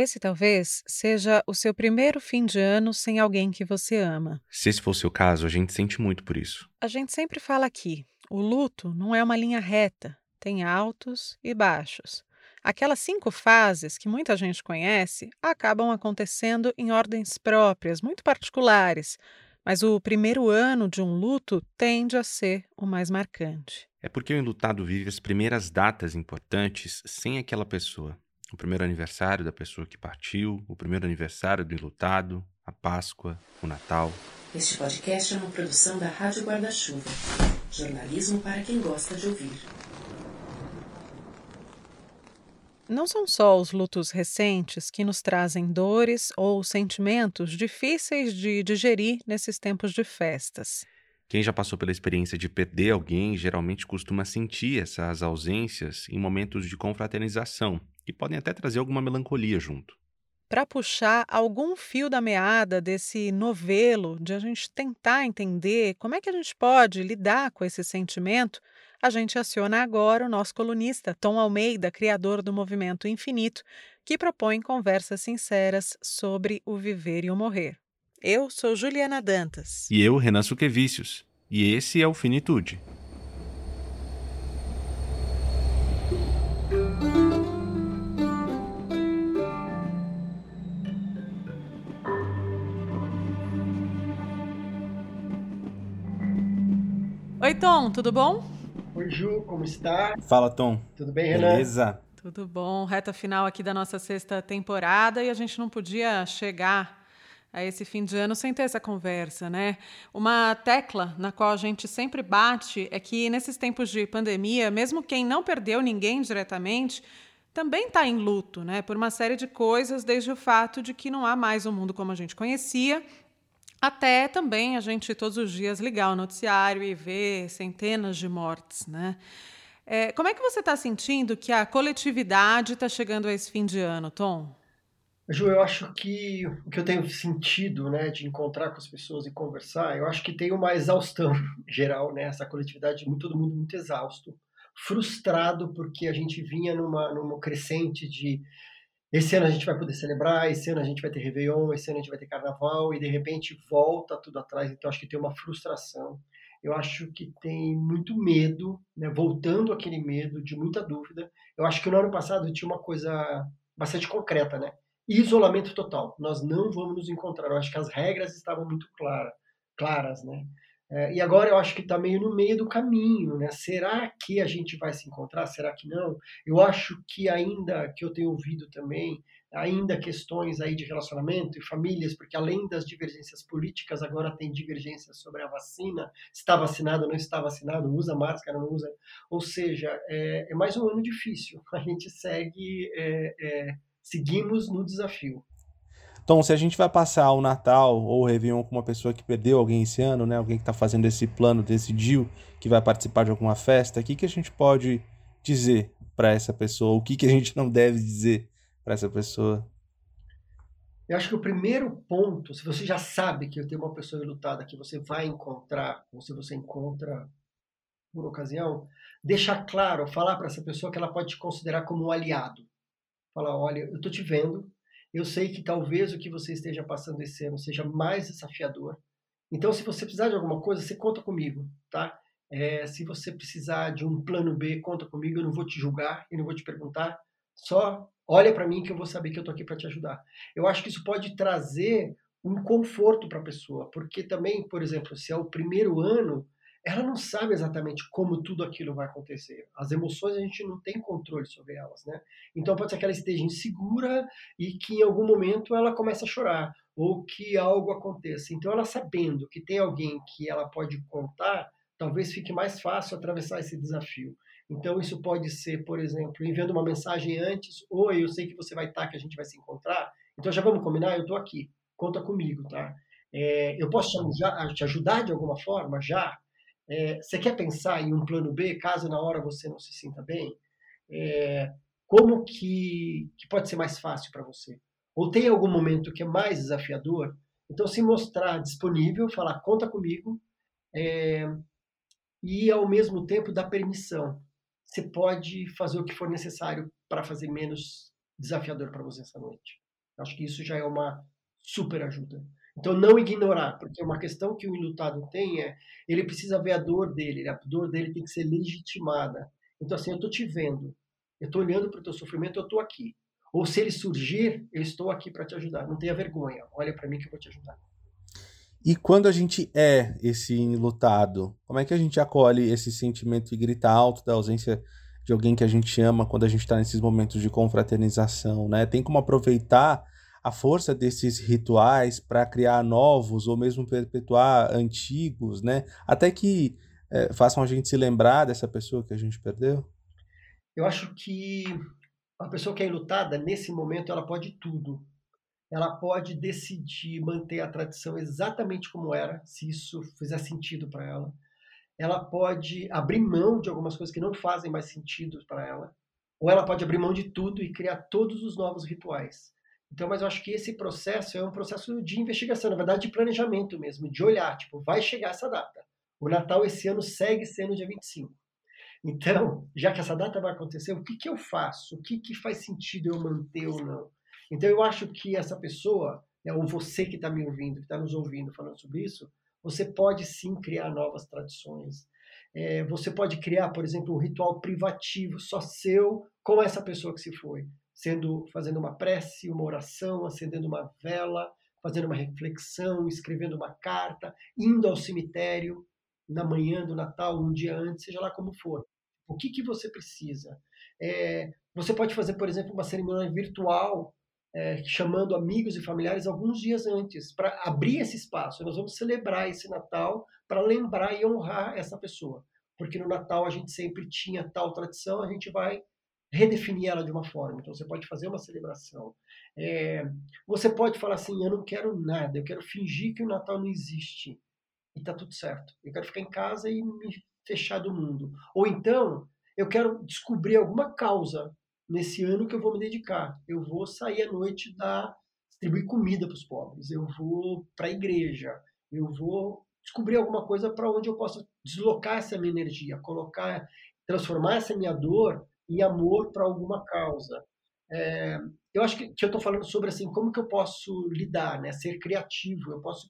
Esse talvez seja o seu primeiro fim de ano sem alguém que você ama. Se esse for o seu caso, a gente sente muito por isso. A gente sempre fala aqui: o luto não é uma linha reta, tem altos e baixos. Aquelas cinco fases que muita gente conhece acabam acontecendo em ordens próprias, muito particulares, mas o primeiro ano de um luto tende a ser o mais marcante. É porque o enlutado vive as primeiras datas importantes sem aquela pessoa o primeiro aniversário da pessoa que partiu, o primeiro aniversário do enlutado, a Páscoa, o Natal. Este podcast é uma produção da Rádio Guarda-Chuva. Jornalismo para quem gosta de ouvir. Não são só os lutos recentes que nos trazem dores ou sentimentos difíceis de digerir nesses tempos de festas. Quem já passou pela experiência de perder alguém geralmente costuma sentir essas ausências em momentos de confraternização, que podem até trazer alguma melancolia junto. Para puxar algum fio da meada desse novelo, de a gente tentar entender como é que a gente pode lidar com esse sentimento, a gente aciona agora o nosso colunista Tom Almeida, criador do Movimento Infinito, que propõe conversas sinceras sobre o viver e o morrer. Eu sou Juliana Dantas. E eu, Renan Suquevicius. E esse é o Finitude. Tom, tudo bom? Oi, Ju, como está? Fala, Tom. Tudo bem, Renan? Beleza. Tudo bom, reta final aqui da nossa sexta temporada e a gente não podia chegar a esse fim de ano sem ter essa conversa, né? Uma tecla na qual a gente sempre bate é que nesses tempos de pandemia, mesmo quem não perdeu ninguém diretamente, também está em luto, né? Por uma série de coisas, desde o fato de que não há mais um mundo como a gente conhecia até também a gente todos os dias ligar o noticiário e ver centenas de mortes, né? É, como é que você está sentindo que a coletividade está chegando a esse fim de ano, Tom? Ju, eu acho que o que eu tenho sentido, né, de encontrar com as pessoas e conversar, eu acho que tem uma exaustão geral, né, essa coletividade, todo mundo muito exausto, frustrado porque a gente vinha numa, numa crescente de esse ano a gente vai poder celebrar, esse ano a gente vai ter Réveillon, esse ano a gente vai ter Carnaval, e de repente volta tudo atrás. Então acho que tem uma frustração. Eu acho que tem muito medo, né? voltando aquele medo de muita dúvida. Eu acho que no ano passado tinha uma coisa bastante concreta, né? Isolamento total. Nós não vamos nos encontrar. Eu acho que as regras estavam muito clara, claras, né? É, e agora eu acho que está meio no meio do caminho, né? Será que a gente vai se encontrar? Será que não? Eu acho que ainda que eu tenho ouvido também ainda questões aí de relacionamento e famílias, porque além das divergências políticas, agora tem divergências sobre a vacina, está vacinado, não está vacinado, usa máscara, não usa. Ou seja, é, é mais um ano difícil. A gente segue, é, é, seguimos no desafio. Então, se a gente vai passar o Natal ou o Réveillon com uma pessoa que perdeu alguém esse ano, né? Alguém que está fazendo esse plano, decidiu que vai participar de alguma festa, o que, que a gente pode dizer para essa pessoa? O que, que a gente não deve dizer para essa pessoa? Eu acho que o primeiro ponto, se você já sabe que tenho uma pessoa lutada que você vai encontrar, ou se você encontra por ocasião, deixar claro, falar para essa pessoa que ela pode te considerar como um aliado. Falar, olha, eu estou te vendo, eu sei que talvez o que você esteja passando esse ano seja mais desafiador. Então, se você precisar de alguma coisa, você conta comigo, tá? É, se você precisar de um plano B, conta comigo. Eu não vou te julgar e não vou te perguntar. Só olha para mim que eu vou saber que eu tô aqui para te ajudar. Eu acho que isso pode trazer um conforto para a pessoa, porque também, por exemplo, se é o primeiro ano, ela não sabe exatamente como tudo aquilo vai acontecer. As emoções a gente não tem controle sobre elas, né? Então pode ser que ela esteja insegura e que em algum momento ela comece a chorar ou que algo aconteça. Então ela sabendo que tem alguém que ela pode contar, talvez fique mais fácil atravessar esse desafio. Então isso pode ser, por exemplo, enviando uma mensagem antes, oi, eu sei que você vai estar, que a gente vai se encontrar, então já vamos combinar, eu estou aqui, conta comigo, tá? É, eu posso te ajudar de alguma forma já? É, você quer pensar em um plano B, caso na hora você não se sinta bem? É, como que, que pode ser mais fácil para você? Ou tem algum momento que é mais desafiador? Então, se mostrar disponível, falar conta comigo, é, e ao mesmo tempo dar permissão. Você pode fazer o que for necessário para fazer menos desafiador para você essa noite. Acho que isso já é uma super ajuda. Então, não ignorar, porque uma questão que o enlutado tem é, ele precisa ver a dor dele, a dor dele tem que ser legitimada. Então, assim, eu estou te vendo, eu estou olhando para o teu sofrimento, eu estou aqui. Ou se ele surgir, eu estou aqui para te ajudar. Não tenha vergonha, olha para mim que eu vou te ajudar. E quando a gente é esse enlutado, como é que a gente acolhe esse sentimento e grita alto da ausência de alguém que a gente ama quando a gente está nesses momentos de confraternização, né? Tem como aproveitar a força desses rituais para criar novos ou mesmo perpetuar antigos, né? Até que é, façam a gente se lembrar dessa pessoa que a gente perdeu? Eu acho que a pessoa que é enlutada, nesse momento, ela pode tudo. Ela pode decidir manter a tradição exatamente como era, se isso fizer sentido para ela. Ela pode abrir mão de algumas coisas que não fazem mais sentido para ela. Ou ela pode abrir mão de tudo e criar todos os novos rituais. Então, mas eu acho que esse processo é um processo de investigação, na verdade, de planejamento mesmo, de olhar, tipo, vai chegar essa data. O Natal esse ano segue sendo dia 25. Então, já que essa data vai acontecer, o que, que eu faço? O que, que faz sentido eu manter ou não? Então, eu acho que essa pessoa, né, ou você que está me ouvindo, que está nos ouvindo falando sobre isso, você pode sim criar novas tradições. É, você pode criar, por exemplo, um ritual privativo só seu com essa pessoa que se foi sendo fazendo uma prece, uma oração, acendendo uma vela, fazendo uma reflexão, escrevendo uma carta, indo ao cemitério na manhã do Natal, um dia antes, seja lá como for. O que, que você precisa? É, você pode fazer, por exemplo, uma cerimônia virtual, é, chamando amigos e familiares alguns dias antes, para abrir esse espaço. Nós vamos celebrar esse Natal para lembrar e honrar essa pessoa. Porque no Natal a gente sempre tinha tal tradição, a gente vai redefinir ela de uma forma. Então, você pode fazer uma celebração. É, você pode falar assim: eu não quero nada, eu quero fingir que o Natal não existe. E tá tudo certo. Eu quero ficar em casa e me fechar do mundo. Ou então, eu quero descobrir alguma causa nesse ano que eu vou me dedicar. Eu vou sair à noite da distribuir comida para os pobres. Eu vou para a igreja. Eu vou descobrir alguma coisa para onde eu possa deslocar essa minha energia, colocar, transformar essa minha dor em amor para alguma causa. É, eu acho que, que eu estou falando sobre assim como que eu posso lidar, né? Ser criativo. Eu posso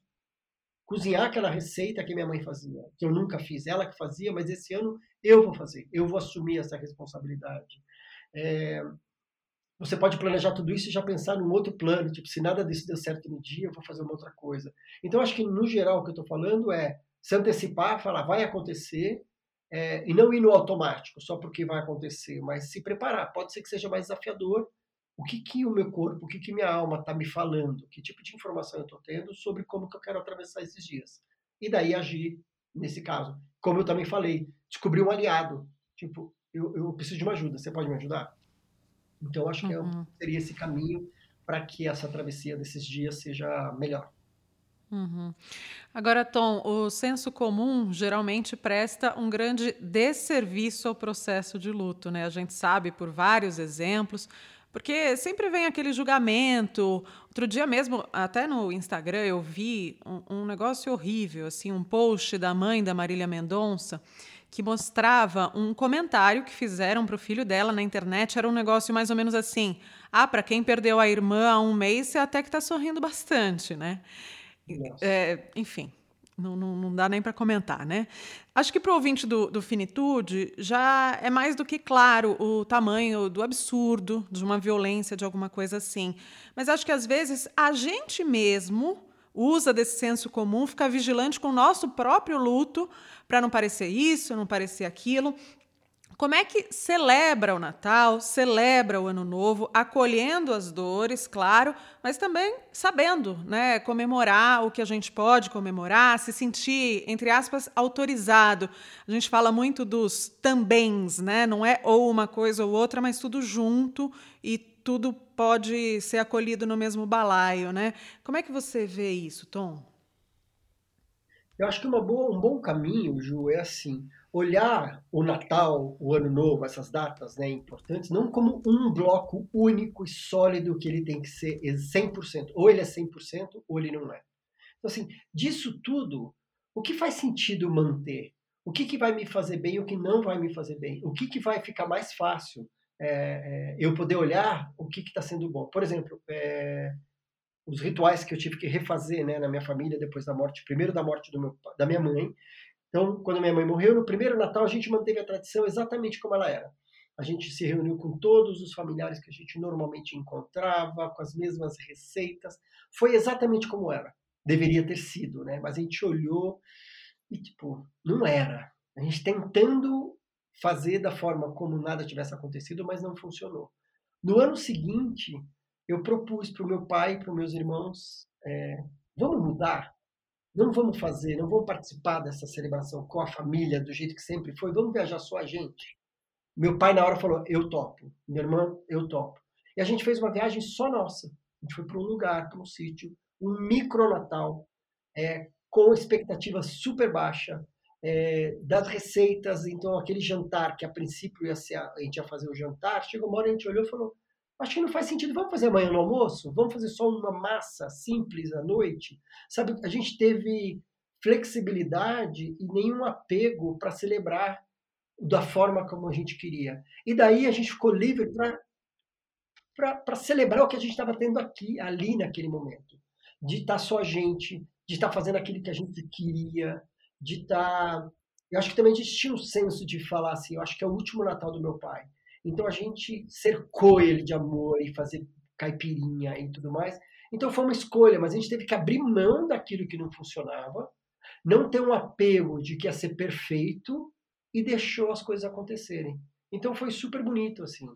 cozinhar aquela receita que minha mãe fazia, que eu nunca fiz, ela que fazia, mas esse ano eu vou fazer, eu vou assumir essa responsabilidade. É, você pode planejar tudo isso e já pensar num outro plano, tipo, se nada disso deu certo no dia, eu vou fazer uma outra coisa. Então, acho que, no geral, o que eu estou falando é se antecipar, falar, vai acontecer, é, e não ir no automático, só porque vai acontecer, mas se preparar. Pode ser que seja mais desafiador. O que, que o meu corpo, o que, que minha alma está me falando? Que tipo de informação eu estou tendo sobre como que eu quero atravessar esses dias? E daí agir nesse caso. Como eu também falei, descobrir um aliado. Tipo, eu, eu preciso de uma ajuda, você pode me ajudar? Então, acho que é uhum. seria esse caminho para que essa travessia desses dias seja melhor. Uhum. Agora, Tom, o senso comum geralmente presta um grande desserviço ao processo de luto, né? A gente sabe por vários exemplos, porque sempre vem aquele julgamento. Outro dia mesmo, até no Instagram, eu vi um, um negócio horrível, assim, um post da mãe da Marília Mendonça que mostrava um comentário que fizeram para o filho dela na internet. Era um negócio mais ou menos assim: ah, para quem perdeu a irmã há um mês, você até que está sorrindo bastante, né? É, enfim, não, não, não, dá nem para comentar, né? Acho que para o ouvinte do, do Finitude já é mais do que claro o tamanho do absurdo, de uma violência, de alguma coisa assim. Mas acho que às vezes a gente mesmo usa desse senso comum, fica vigilante com o nosso próprio luto para não parecer isso, não parecer aquilo. Como é que celebra o Natal, celebra o Ano Novo, acolhendo as dores, claro, mas também sabendo, né, comemorar o que a gente pode comemorar, se sentir, entre aspas, autorizado. A gente fala muito dos tambéms, né? Não é ou uma coisa ou outra, mas tudo junto e tudo pode ser acolhido no mesmo balaio, né? Como é que você vê isso, Tom? Eu acho que boa, um bom caminho, Ju, é assim olhar o Natal, o Ano Novo, essas datas né, importantes, não como um bloco único e sólido que ele tem que ser 100%. Ou ele é 100% ou ele não é. Então, assim, disso tudo, o que faz sentido manter? O que, que vai me fazer bem e o que não vai me fazer bem? O que, que vai ficar mais fácil é, é, eu poder olhar o que está sendo bom. Por exemplo, é, os rituais que eu tive que refazer né, na minha família depois da morte, primeiro da morte do meu, da minha mãe. Então, quando minha mãe morreu, no primeiro Natal a gente manteve a tradição exatamente como ela era. A gente se reuniu com todos os familiares que a gente normalmente encontrava, com as mesmas receitas. Foi exatamente como era. Deveria ter sido, né? Mas a gente olhou e, tipo, não era. A gente tentando fazer da forma como nada tivesse acontecido, mas não funcionou. No ano seguinte, eu propus para o meu pai para os meus irmãos: é, vamos mudar? Não vamos fazer, não vamos participar dessa celebração com a família do jeito que sempre foi, vamos viajar só a gente. Meu pai, na hora, falou: eu topo. Minha irmã, eu topo. E a gente fez uma viagem só nossa. A gente foi para um lugar, para um sítio, um micro Natal, é, com expectativa super baixa, é, das receitas, então aquele jantar que a princípio ia ser, a gente ia fazer o jantar, chegou uma hora a gente olhou e falou, acho que não faz sentido, vamos fazer amanhã no almoço? Vamos fazer só uma massa simples à noite? Sabe, a gente teve flexibilidade e nenhum apego para celebrar da forma como a gente queria. E daí a gente ficou livre para celebrar o que a gente estava tendo aqui, ali naquele momento. De estar tá só a gente, de estar tá fazendo aquilo que a gente queria, de estar. Tá... Eu acho que também a gente tinha um senso de falar assim, eu acho que é o último Natal do meu pai. Então a gente cercou ele de amor e fazer caipirinha e tudo mais. Então foi uma escolha, mas a gente teve que abrir mão daquilo que não funcionava, não ter um apego de que ia ser perfeito e deixou as coisas acontecerem. Então foi super bonito assim.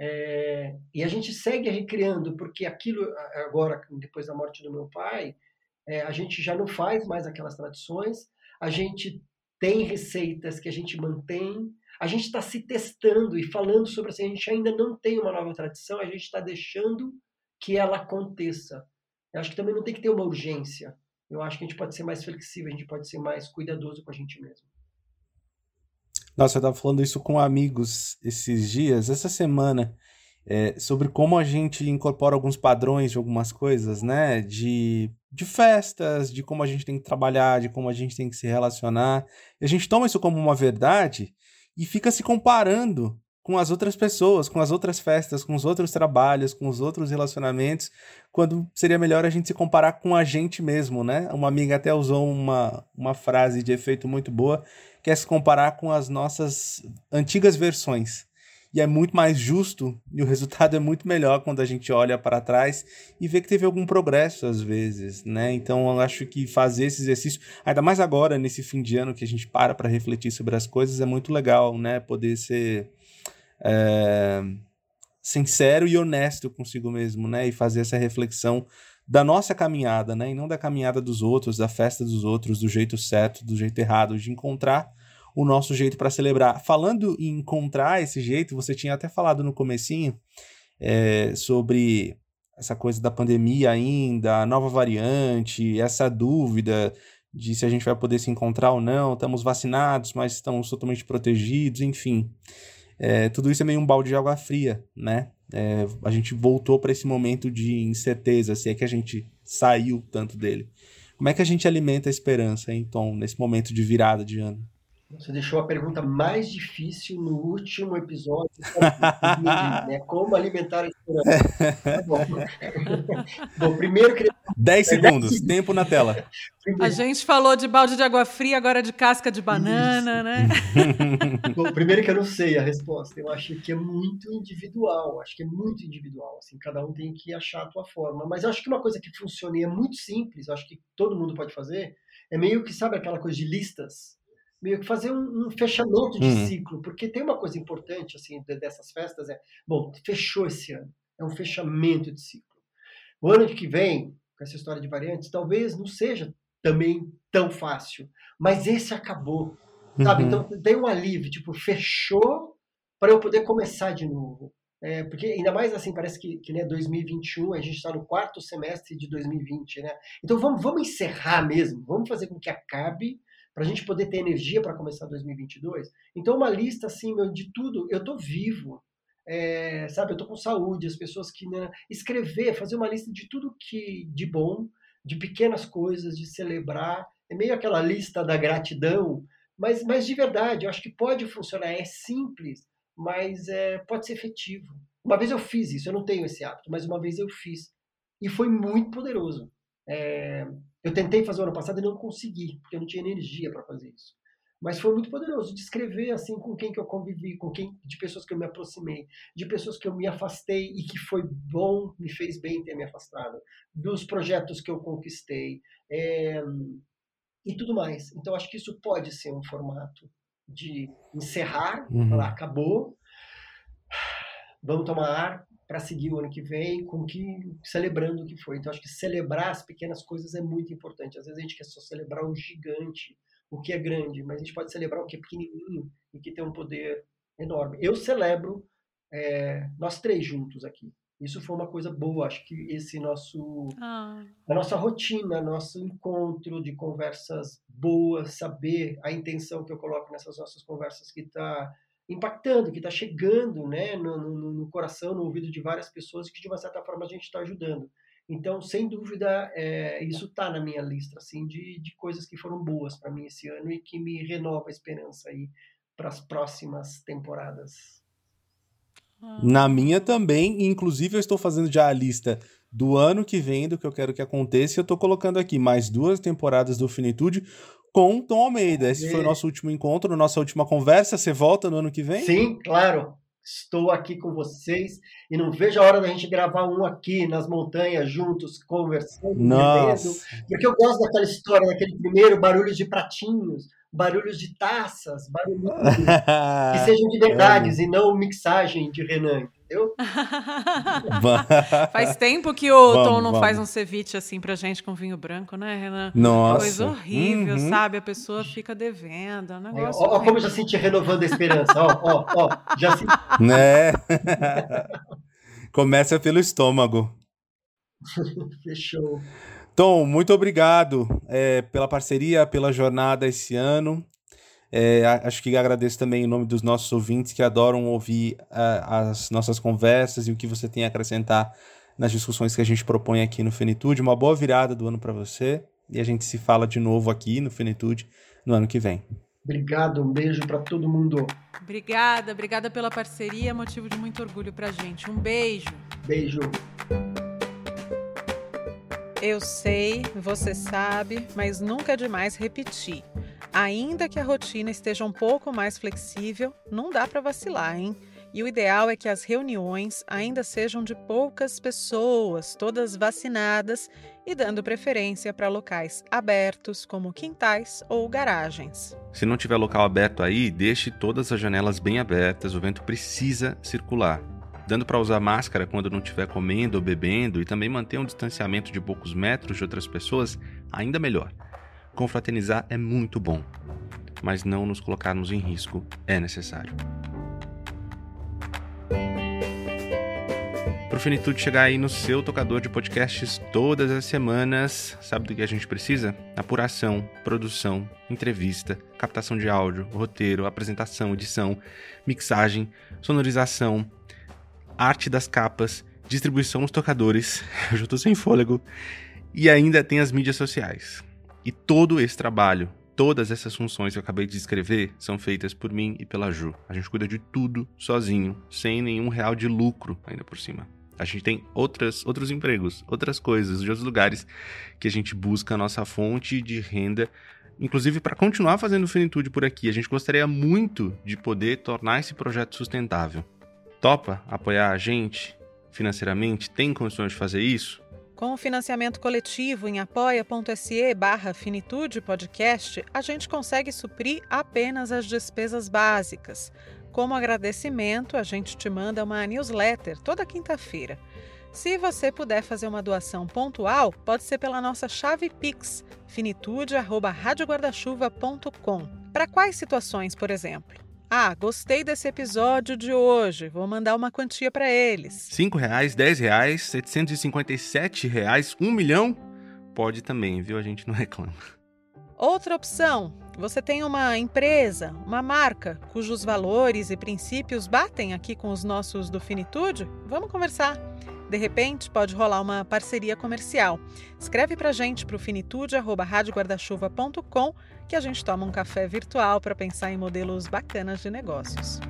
É... e a gente segue recriando porque aquilo agora depois da morte do meu pai, é, a gente já não faz mais aquelas tradições, a gente tem receitas que a gente mantém, a gente está se testando e falando sobre assim, a gente ainda não tem uma nova tradição, a gente está deixando que ela aconteça. Eu acho que também não tem que ter uma urgência. Eu acho que a gente pode ser mais flexível, a gente pode ser mais cuidadoso com a gente mesmo. Nossa, eu estava falando isso com amigos esses dias, essa semana é, sobre como a gente incorpora alguns padrões de algumas coisas, né? De, de festas, de como a gente tem que trabalhar, de como a gente tem que se relacionar. E a gente toma isso como uma verdade e fica se comparando com as outras pessoas, com as outras festas, com os outros trabalhos, com os outros relacionamentos, quando seria melhor a gente se comparar com a gente mesmo, né? Uma amiga até usou uma, uma frase de efeito muito boa, que é se comparar com as nossas antigas versões e é muito mais justo e o resultado é muito melhor quando a gente olha para trás e vê que teve algum progresso às vezes, né? Então eu acho que fazer esse exercício, ainda mais agora nesse fim de ano que a gente para para refletir sobre as coisas, é muito legal, né? Poder ser é, sincero e honesto consigo mesmo, né? E fazer essa reflexão da nossa caminhada, né? E não da caminhada dos outros, da festa dos outros, do jeito certo, do jeito errado, de encontrar o nosso jeito para celebrar. Falando em encontrar esse jeito, você tinha até falado no comecinho é, sobre essa coisa da pandemia ainda, a nova variante, essa dúvida de se a gente vai poder se encontrar ou não, estamos vacinados, mas estamos totalmente protegidos, enfim. É, tudo isso é meio um balde de água fria, né? É, a gente voltou para esse momento de incerteza, se é que a gente saiu tanto dele. Como é que a gente alimenta a esperança, hein, Tom, nesse momento de virada de ano? Você deixou a pergunta mais difícil no último episódio. né? Como alimentar a esperança. Tá bom. bom, primeiro queria... 10 segundos, tempo na tela. A gente falou de balde de água fria, agora de casca de banana, Isso. né? bom, primeiro que eu não sei a resposta. Eu acho que é muito individual. Acho que é muito individual. Assim, cada um tem que achar a tua forma. Mas eu acho que uma coisa que funciona e é muito simples, acho que todo mundo pode fazer, é meio que, sabe, aquela coisa de listas meio que fazer um, um fechamento de uhum. ciclo, porque tem uma coisa importante assim dessas festas é, bom, fechou esse ano, é um fechamento de ciclo. O ano que vem, com essa história de variantes, talvez não seja também tão fácil, mas esse acabou, sabe? Uhum. Então tem um alívio, tipo, fechou para eu poder começar de novo. É, porque ainda mais assim, parece que, que né, 2021, a gente está no quarto semestre de 2020, né? Então vamos, vamos encerrar mesmo, vamos fazer com que acabe para a gente poder ter energia para começar 2022. Então, uma lista assim, meu, de tudo, eu estou vivo, é, sabe, eu estou com saúde, as pessoas que né, escrever, fazer uma lista de tudo que de bom, de pequenas coisas, de celebrar, é meio aquela lista da gratidão, mas, mas de verdade, eu acho que pode funcionar, é simples, mas é, pode ser efetivo. Uma vez eu fiz isso, eu não tenho esse hábito, mas uma vez eu fiz. E foi muito poderoso. É, eu tentei fazer o ano passado e não consegui, porque eu não tinha energia para fazer isso. Mas foi muito poderoso descrever assim com quem que eu convivi, com quem de pessoas que eu me aproximei, de pessoas que eu me afastei e que foi bom, me fez bem ter me afastado, dos projetos que eu conquistei é, e tudo mais. Então acho que isso pode ser um formato de encerrar, uhum. falar acabou, vamos tomar ar para seguir o ano que vem com que celebrando o que foi. Então acho que celebrar as pequenas coisas é muito importante. Às vezes a gente quer só celebrar o gigante, o que é grande, mas a gente pode celebrar o que é pequenininho e que tem um poder enorme. Eu celebro é, nós três juntos aqui. Isso foi uma coisa boa. Acho que esse nosso ah. a nossa rotina, nosso encontro de conversas boas, saber a intenção que eu coloco nessas nossas conversas que está impactando, que está chegando né, no, no, no, coração, no ouvido de várias pessoas e que de uma certa forma a gente está ajudando. Então, sem dúvida, é, isso está na minha lista assim, de, de coisas que foram boas para mim esse ano e que me renova a esperança aí para as próximas temporadas. Na minha também, inclusive eu estou fazendo já a lista do ano que vem, do que eu quero que aconteça, e eu estou colocando aqui mais duas temporadas do Finitude, com Tom Almeida. Esse foi o nosso último encontro, nossa última conversa. Você volta no ano que vem? Sim, claro. Estou aqui com vocês e não vejo a hora da gente gravar um aqui nas montanhas juntos, conversando, Nossa. porque eu gosto daquela história, daquele primeiro barulho de pratinhos, barulhos de taças, barulhos que sejam de verdades é. e não mixagem de Renan entendeu? faz tempo que o vamos, Tom não vamos. faz um ceviche assim pra gente com vinho branco, né, Renan? Nossa. Coisa horrível, uhum. sabe? A pessoa fica devendo. É um negócio é, ó, ó, como eu já senti renovando a esperança. ó, ó, ó. Já senti. Né? Começa pelo estômago. Fechou. Tom, muito obrigado é, pela parceria, pela jornada esse ano. É, acho que agradeço também em nome dos nossos ouvintes que adoram ouvir uh, as nossas conversas e o que você tem a acrescentar nas discussões que a gente propõe aqui no Finitude. Uma boa virada do ano para você e a gente se fala de novo aqui no Finitude no ano que vem. Obrigado, um beijo para todo mundo. Obrigada, obrigada pela parceria, motivo de muito orgulho para gente. Um beijo. Beijo. Eu sei, você sabe, mas nunca é demais repetir. Ainda que a rotina esteja um pouco mais flexível, não dá para vacilar, hein? E o ideal é que as reuniões ainda sejam de poucas pessoas, todas vacinadas e dando preferência para locais abertos, como quintais ou garagens. Se não tiver local aberto aí, deixe todas as janelas bem abertas, o vento precisa circular. Dando para usar máscara quando não estiver comendo ou bebendo e também manter um distanciamento de poucos metros de outras pessoas, ainda melhor. Confraternizar é muito bom, mas não nos colocarmos em risco é necessário. Para o Finitude chegar aí no seu tocador de podcasts todas as semanas, sabe do que a gente precisa? Apuração, produção, entrevista, captação de áudio, roteiro, apresentação, edição, mixagem, sonorização, arte das capas, distribuição nos tocadores, eu já estou sem fôlego, e ainda tem as mídias sociais. E todo esse trabalho, todas essas funções que eu acabei de descrever, são feitas por mim e pela Ju. A gente cuida de tudo sozinho, sem nenhum real de lucro ainda por cima. A gente tem outras, outros empregos, outras coisas, de outros lugares que a gente busca a nossa fonte de renda, inclusive para continuar fazendo finitude por aqui. A gente gostaria muito de poder tornar esse projeto sustentável. Topa apoiar a gente financeiramente? Tem condições de fazer isso? Com o financiamento coletivo em apoia.se barra Finitude Podcast, a gente consegue suprir apenas as despesas básicas. Como agradecimento, a gente te manda uma newsletter toda quinta-feira. Se você puder fazer uma doação pontual, pode ser pela nossa chave Pix, finitude.radioguardachuva.com. Para quais situações, por exemplo? Ah, gostei desse episódio de hoje. Vou mandar uma quantia para eles. Cinco reais, dez reais, setecentos e cinquenta e sete reais, um milhão? Pode também, viu? A gente não reclama. Outra opção: você tem uma empresa, uma marca, cujos valores e princípios batem aqui com os nossos do Finitude? Vamos conversar. De repente, pode rolar uma parceria comercial. Escreve para a gente para o finitude.radioguardachuva.com que a gente toma um café virtual para pensar em modelos bacanas de negócios.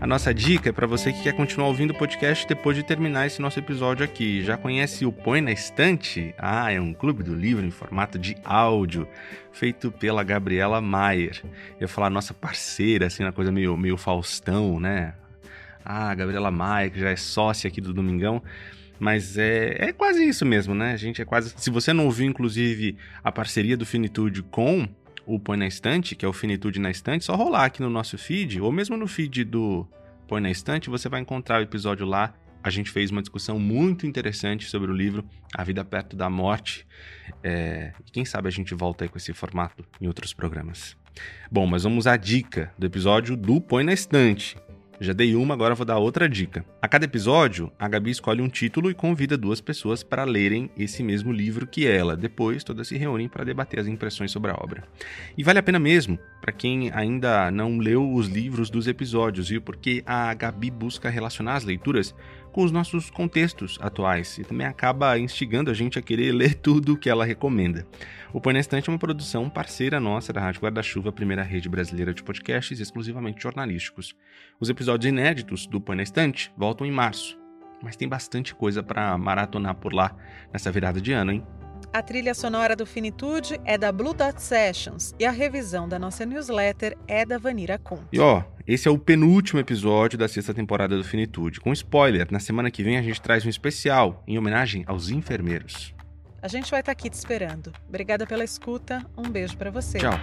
A nossa dica é para você que quer continuar ouvindo o podcast depois de terminar esse nosso episódio aqui. Já conhece o Põe na Estante? Ah, é um clube do livro em formato de áudio, feito pela Gabriela Maier. Eu ia falar nossa parceira, assim, uma coisa meio, meio Faustão, né? Ah, Gabriela Maier, que já é sócia aqui do Domingão. Mas é, é quase isso mesmo, né? A gente é quase. Se você não ouviu, inclusive, a parceria do Finitude com o Põe na Estante, que é o Finitude na Estante, só rolar aqui no nosso feed, ou mesmo no feed do Põe na Estante, você vai encontrar o episódio lá. A gente fez uma discussão muito interessante sobre o livro A Vida Perto da Morte. É... E quem sabe a gente volta aí com esse formato em outros programas. Bom, mas vamos à dica do episódio do Põe na Estante. Já dei uma, agora vou dar outra dica. A cada episódio, a Gabi escolhe um título e convida duas pessoas para lerem esse mesmo livro que ela. Depois, todas se reúnem para debater as impressões sobre a obra. E vale a pena mesmo, para quem ainda não leu os livros dos episódios, viu? Porque a Gabi busca relacionar as leituras com os nossos contextos atuais e também acaba instigando a gente a querer ler tudo o que ela recomenda. O Põe na Estante é uma produção parceira nossa da Rádio Guarda-Chuva, primeira rede brasileira de podcasts exclusivamente jornalísticos. Os episódios inéditos do Põe na Estante voltam em março, mas tem bastante coisa para maratonar por lá nessa virada de ano, hein? A trilha sonora do Finitude é da Blue Dot Sessions e a revisão da nossa newsletter é da Vanira Kuhn. E ó, esse é o penúltimo episódio da sexta temporada do Finitude. Com spoiler, na semana que vem a gente traz um especial em homenagem aos enfermeiros. A gente vai estar tá aqui te esperando. Obrigada pela escuta. Um beijo para você. Tchau.